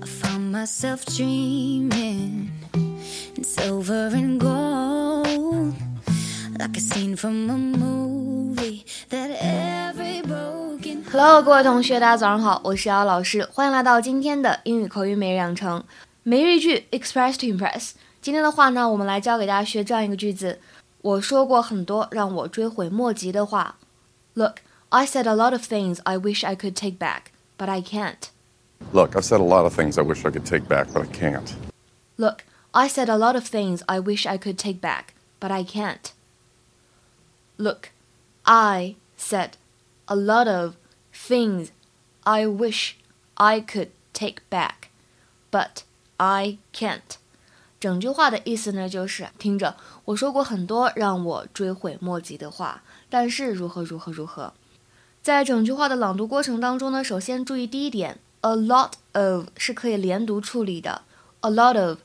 I found myself dreaming in silver and gold, like a scene from a movie that every broken. Hello，各位同学，大家早上好，我是姚老师，欢迎来到今天的英语口语每日养成每日一句 Express to Impress。今天的话呢，我们来教给大家学这样一个句子。我说过很多让我追悔莫及的话。Look, I said a lot of things I wish I could take back, but I can't. Look, I've said a lot of things I wish I could take back, but I can't. Look, I said a lot of things I wish I could take back, but I can't. Look, I said a lot of things I wish I could take back, but I can't. 整句话的意思呢，就是听着，我说过很多让我追悔莫及的话，但是如何如何如何。在整句话的朗读过程当中呢，首先注意第一点 ，a lot of 是可以连读处理的，a lot of。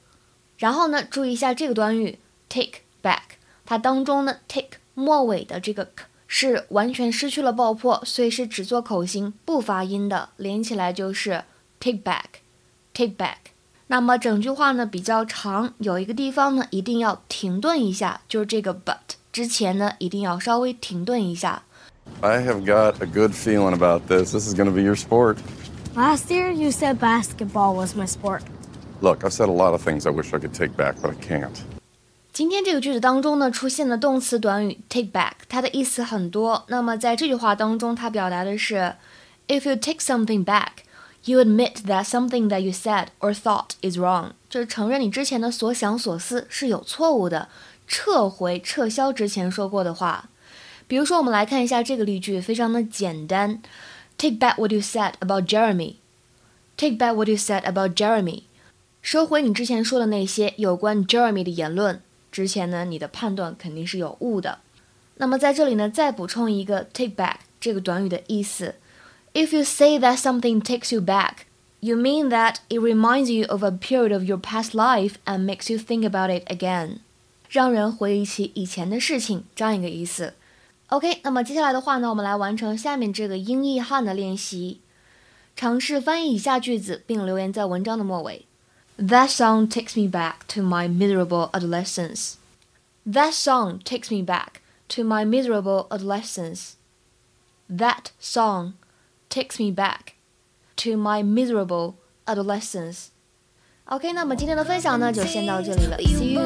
然后呢，注意一下这个短语 take back，它当中呢 take 末尾的这个 k 是完全失去了爆破，所以是只做口型不发音的，连起来就是 take back，take back。那么整句话呢比较长，有一个地方呢一定要停顿一下，就是这个 but 之前呢一定要稍微停顿一下。I have got a good feeling about this. This is going to be your sport. Last year, you said basketball was my sport. Look, I've said a lot of things I wish I could take back, but I can't. 今天这个句子当中呢，出现的动词短语 take back，它的意思很多。那么在这句话当中，它表达的是，if you take something back。You admit that something that you said or thought is wrong，就是承认你之前的所想所思是有错误的，撤回、撤销之前说过的话。比如说，我们来看一下这个例句，非常的简单。 Take back what you said about Jeremy. Take back what you said about Jeremy. 收回你之前说的那些有关 Jeremy 的言论。之前呢，你的判断肯定是有误的。那么在这里呢，再补充一个 take back 这个短语的意思。If you say that something takes you back, you mean that it reminds you of a period of your past life and makes you think about it again，让人回忆起以前的事情，这样一个意思。 OK，那么接下来的话呢，我们来完成下面这个英译汉的练习。尝试翻译以下句子，并留言在文章的末尾。That song takes me back to my miserable adolescence. That song takes me back to my miserable adolescence. That song takes me back to my miserable adolescence. OK，那么今天的分享呢，就先到这里了。See you.